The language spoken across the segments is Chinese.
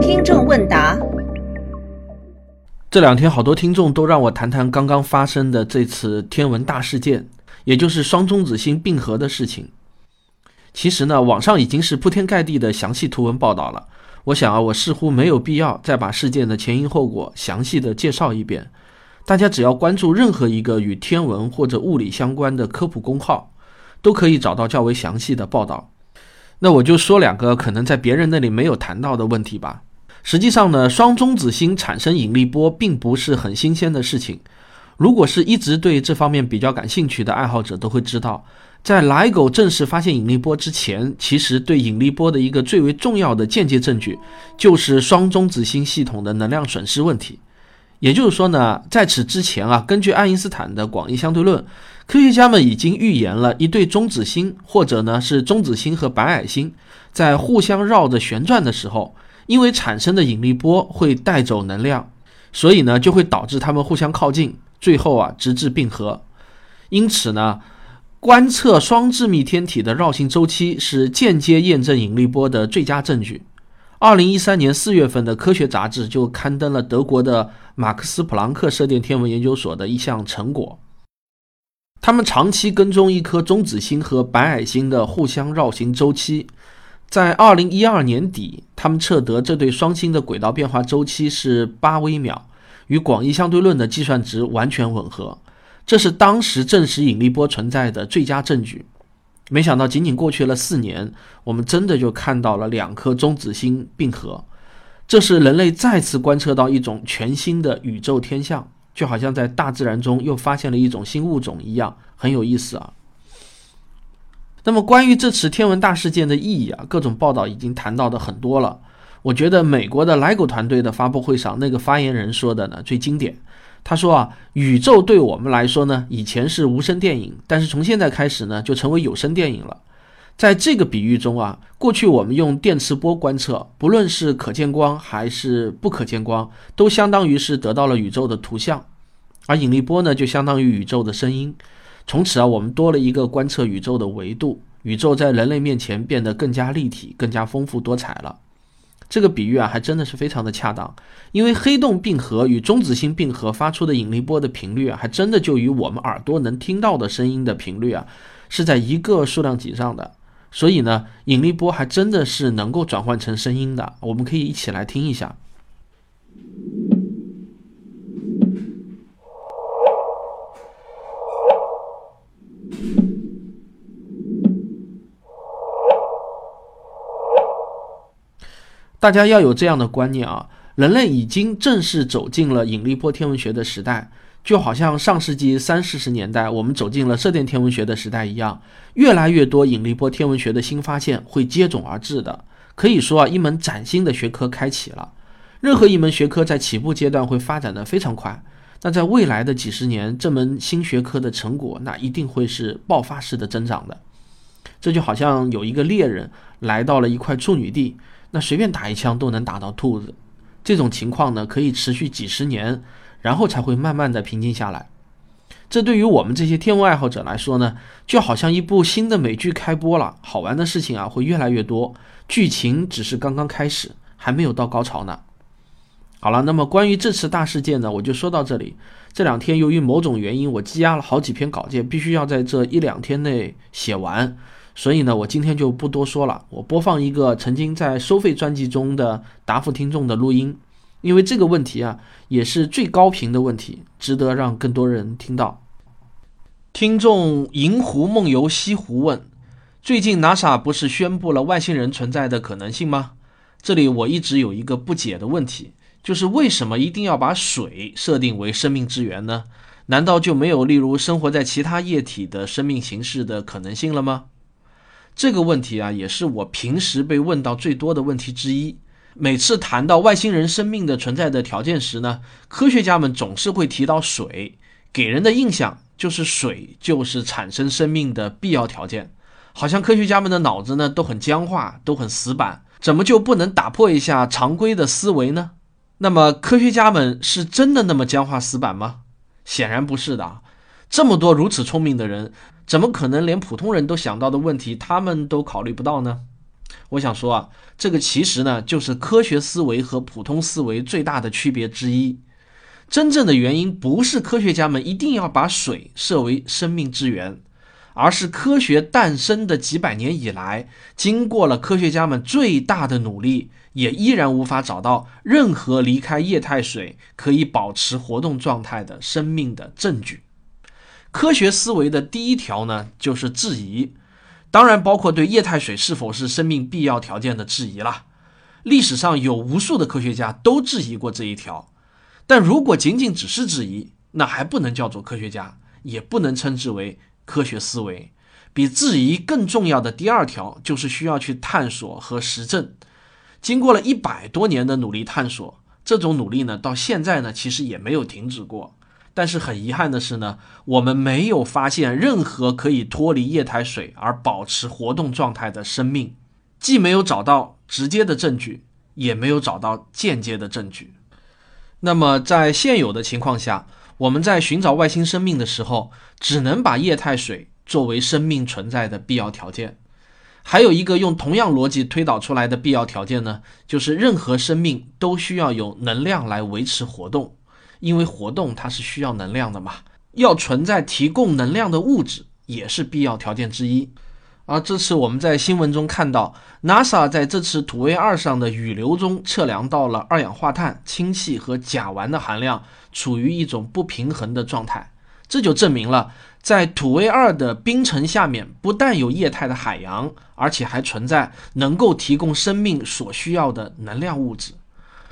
听众问答：这两天好多听众都让我谈谈刚刚发生的这次天文大事件，也就是双中子星并合的事情。其实呢，网上已经是铺天盖地的详细图文报道了。我想啊，我似乎没有必要再把事件的前因后果详细的介绍一遍。大家只要关注任何一个与天文或者物理相关的科普公号，都可以找到较为详细的报道。那我就说两个可能在别人那里没有谈到的问题吧。实际上呢，双中子星产生引力波并不是很新鲜的事情。如果是一直对这方面比较感兴趣的爱好者都会知道，在莱狗正式发现引力波之前，其实对引力波的一个最为重要的间接证据，就是双中子星系统的能量损失问题。也就是说呢，在此之前啊，根据爱因斯坦的广义相对论，科学家们已经预言了一对中子星，或者呢是中子星和白矮星，在互相绕着旋转的时候，因为产生的引力波会带走能量，所以呢就会导致它们互相靠近，最后啊直至并合。因此呢，观测双致密天体的绕行周期是间接验证引力波的最佳证据。二零一三年四月份的科学杂志就刊登了德国的马克思普朗克射电天文研究所的一项成果。他们长期跟踪一颗中子星和白矮星的互相绕行周期，在二零一二年底，他们测得这对双星的轨道变化周期是八微秒，与广义相对论的计算值完全吻合。这是当时证实引力波存在的最佳证据。没想到，仅仅过去了四年，我们真的就看到了两颗中子星并合。这是人类再次观测到一种全新的宇宙天象，就好像在大自然中又发现了一种新物种一样，很有意思啊。那么，关于这次天文大事件的意义啊，各种报道已经谈到的很多了。我觉得美国的莱狗团队的发布会上，那个发言人说的呢最经典。他说啊，宇宙对我们来说呢，以前是无声电影，但是从现在开始呢，就成为有声电影了。在这个比喻中啊，过去我们用电磁波观测，不论是可见光还是不可见光，都相当于是得到了宇宙的图像，而引力波呢，就相当于宇宙的声音。从此啊，我们多了一个观测宇宙的维度，宇宙在人类面前变得更加立体、更加丰富多彩了。这个比喻啊，还真的是非常的恰当，因为黑洞并合与中子星并合发出的引力波的频率啊，还真的就与我们耳朵能听到的声音的频率啊，是在一个数量级上的。所以呢，引力波还真的是能够转换成声音的。我们可以一起来听一下。大家要有这样的观念啊，人类已经正式走进了引力波天文学的时代，就好像上世纪三四十年代我们走进了射电天文学的时代一样，越来越多引力波天文学的新发现会接踵而至的。可以说啊，一门崭新的学科开启了。任何一门学科在起步阶段会发展的非常快，那在未来的几十年，这门新学科的成果那一定会是爆发式的增长的。这就好像有一个猎人来到了一块处女地。那随便打一枪都能打到兔子，这种情况呢可以持续几十年，然后才会慢慢的平静下来。这对于我们这些天文爱好者来说呢，就好像一部新的美剧开播了，好玩的事情啊会越来越多，剧情只是刚刚开始，还没有到高潮呢。好了，那么关于这次大事件呢，我就说到这里。这两天由于某种原因，我积压了好几篇稿件，必须要在这一两天内写完。所以呢，我今天就不多说了。我播放一个曾经在收费专辑中的答复听众的录音，因为这个问题啊，也是最高频的问题，值得让更多人听到。听众银湖梦游西湖问：最近 NASA 不是宣布了外星人存在的可能性吗？这里我一直有一个不解的问题，就是为什么一定要把水设定为生命之源呢？难道就没有例如生活在其他液体的生命形式的可能性了吗？这个问题啊，也是我平时被问到最多的问题之一。每次谈到外星人生命的存在的条件时呢，科学家们总是会提到水，给人的印象就是水就是产生生命的必要条件。好像科学家们的脑子呢都很僵化，都很死板，怎么就不能打破一下常规的思维呢？那么科学家们是真的那么僵化死板吗？显然不是的。这么多如此聪明的人。怎么可能连普通人都想到的问题，他们都考虑不到呢？我想说啊，这个其实呢，就是科学思维和普通思维最大的区别之一。真正的原因不是科学家们一定要把水设为生命之源，而是科学诞生的几百年以来，经过了科学家们最大的努力，也依然无法找到任何离开液态水可以保持活动状态的生命的证据。科学思维的第一条呢，就是质疑。当然，包括对液态水是否是生命必要条件的质疑了。历史上有无数的科学家都质疑过这一条，但如果仅仅只是质疑，那还不能叫做科学家，也不能称之为科学思维。比质疑更重要的第二条，就是需要去探索和实证。经过了一百多年的努力探索，这种努力呢，到现在呢，其实也没有停止过。但是很遗憾的是呢，我们没有发现任何可以脱离液态水而保持活动状态的生命，既没有找到直接的证据，也没有找到间接的证据。那么在现有的情况下，我们在寻找外星生命的时候，只能把液态水作为生命存在的必要条件。还有一个用同样逻辑推导出来的必要条件呢，就是任何生命都需要有能量来维持活动。因为活动它是需要能量的嘛，要存在提供能量的物质也是必要条件之一。而这次我们在新闻中看到，NASA 在这次土卫二上的雨流中测量到了二氧化碳、氢气和甲烷的含量处于一种不平衡的状态，这就证明了在土卫二的冰层下面不但有液态的海洋，而且还存在能够提供生命所需要的能量物质。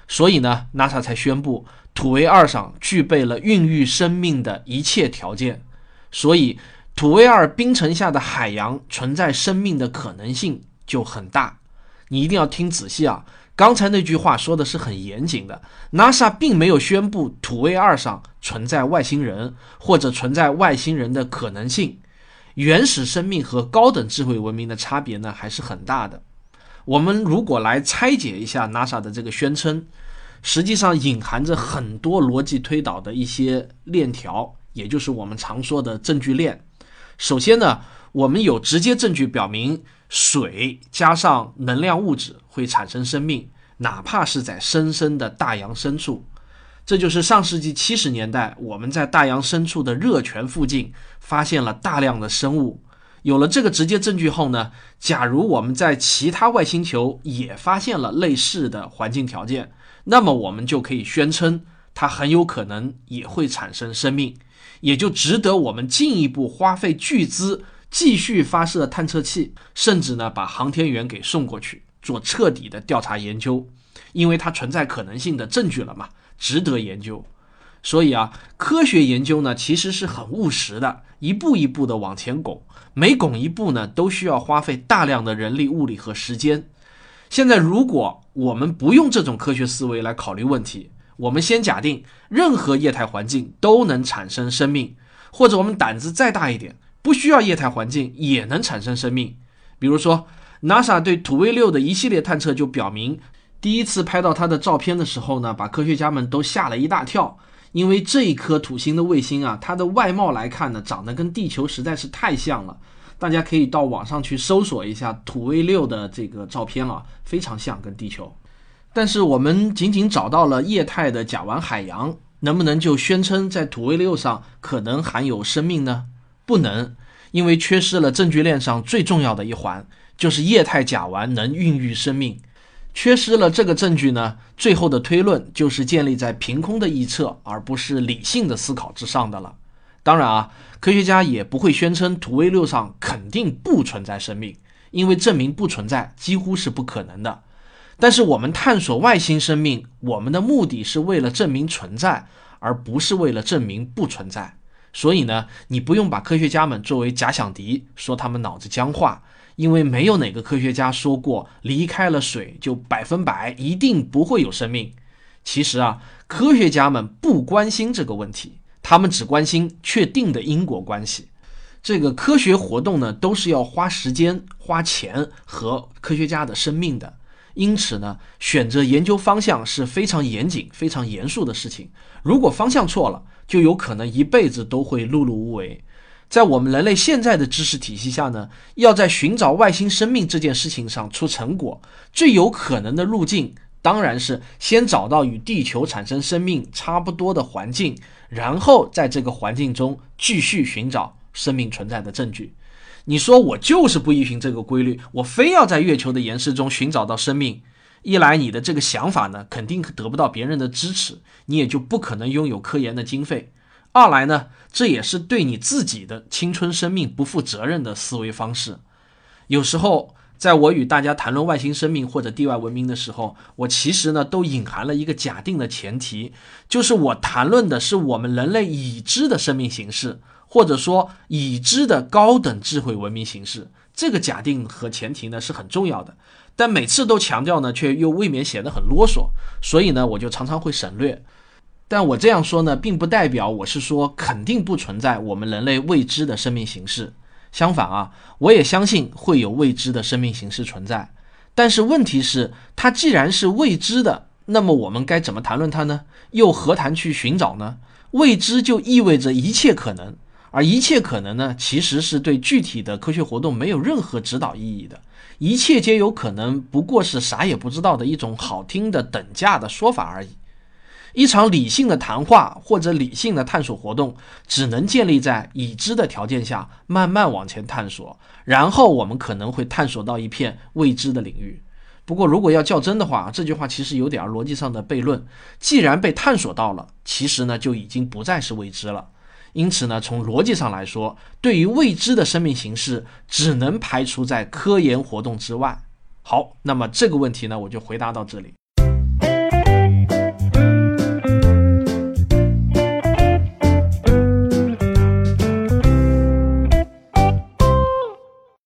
所以呢，NASA 才宣布。土卫二上具备了孕育生命的一切条件，所以土卫二冰层下的海洋存在生命的可能性就很大。你一定要听仔细啊！刚才那句话说的是很严谨的。NASA 并没有宣布土卫二上存在外星人或者存在外星人的可能性。原始生命和高等智慧文明的差别呢，还是很大的。我们如果来拆解一下 NASA 的这个宣称。实际上隐含着很多逻辑推导的一些链条，也就是我们常说的证据链。首先呢，我们有直接证据表明水加上能量物质会产生生命，哪怕是在深深的大洋深处。这就是上世纪七十年代我们在大洋深处的热泉附近发现了大量的生物。有了这个直接证据后呢，假如我们在其他外星球也发现了类似的环境条件。那么我们就可以宣称，它很有可能也会产生生命，也就值得我们进一步花费巨资继续发射探测器，甚至呢把航天员给送过去做彻底的调查研究，因为它存在可能性的证据了嘛，值得研究。所以啊，科学研究呢其实是很务实的，一步一步的往前拱，每拱一步呢都需要花费大量的人力、物力和时间。现在，如果我们不用这种科学思维来考虑问题，我们先假定任何液态环境都能产生生命，或者我们胆子再大一点，不需要液态环境也能产生生命。比如说，NASA 对土卫六的一系列探测就表明，第一次拍到它的照片的时候呢，把科学家们都吓了一大跳，因为这一颗土星的卫星啊，它的外貌来看呢，长得跟地球实在是太像了。大家可以到网上去搜索一下土卫六的这个照片啊，非常像跟地球。但是我们仅仅找到了液态的甲烷海洋，能不能就宣称在土卫六上可能含有生命呢？不能，因为缺失了证据链上最重要的一环，就是液态甲烷能孕育生命。缺失了这个证据呢，最后的推论就是建立在凭空的臆测，而不是理性的思考之上的了。当然啊，科学家也不会宣称土卫六上肯定不存在生命，因为证明不存在几乎是不可能的。但是我们探索外星生命，我们的目的是为了证明存在，而不是为了证明不存在。所以呢，你不用把科学家们作为假想敌，说他们脑子僵化，因为没有哪个科学家说过离开了水就百分百一定不会有生命。其实啊，科学家们不关心这个问题。他们只关心确定的因果关系，这个科学活动呢，都是要花时间、花钱和科学家的生命的。因此呢，选择研究方向是非常严谨、非常严肃的事情。如果方向错了，就有可能一辈子都会碌碌无为。在我们人类现在的知识体系下呢，要在寻找外星生命这件事情上出成果，最有可能的路径当然是先找到与地球产生生命差不多的环境，然后在这个环境中继续寻找生命存在的证据。你说我就是不依循这个规律，我非要在月球的岩石中寻找到生命。一来，你的这个想法呢，肯定得不到别人的支持，你也就不可能拥有科研的经费。二来呢，这也是对你自己的青春生命不负责任的思维方式。有时候，在我与大家谈论外星生命或者地外文明的时候，我其实呢都隐含了一个假定的前提，就是我谈论的是我们人类已知的生命形式，或者说已知的高等智慧文明形式。这个假定和前提呢是很重要的，但每次都强调呢，却又未免显得很啰嗦，所以呢，我就常常会省略。但我这样说呢，并不代表我是说肯定不存在我们人类未知的生命形式。相反啊，我也相信会有未知的生命形式存在。但是问题是，它既然是未知的，那么我们该怎么谈论它呢？又何谈去寻找呢？未知就意味着一切可能，而一切可能呢，其实是对具体的科学活动没有任何指导意义的。一切皆有可能，不过是啥也不知道的一种好听的等价的说法而已。一场理性的谈话或者理性的探索活动，只能建立在已知的条件下，慢慢往前探索，然后我们可能会探索到一片未知的领域。不过，如果要较真的话，这句话其实有点逻辑上的悖论。既然被探索到了，其实呢就已经不再是未知了。因此呢，从逻辑上来说，对于未知的生命形式，只能排除在科研活动之外。好，那么这个问题呢，我就回答到这里。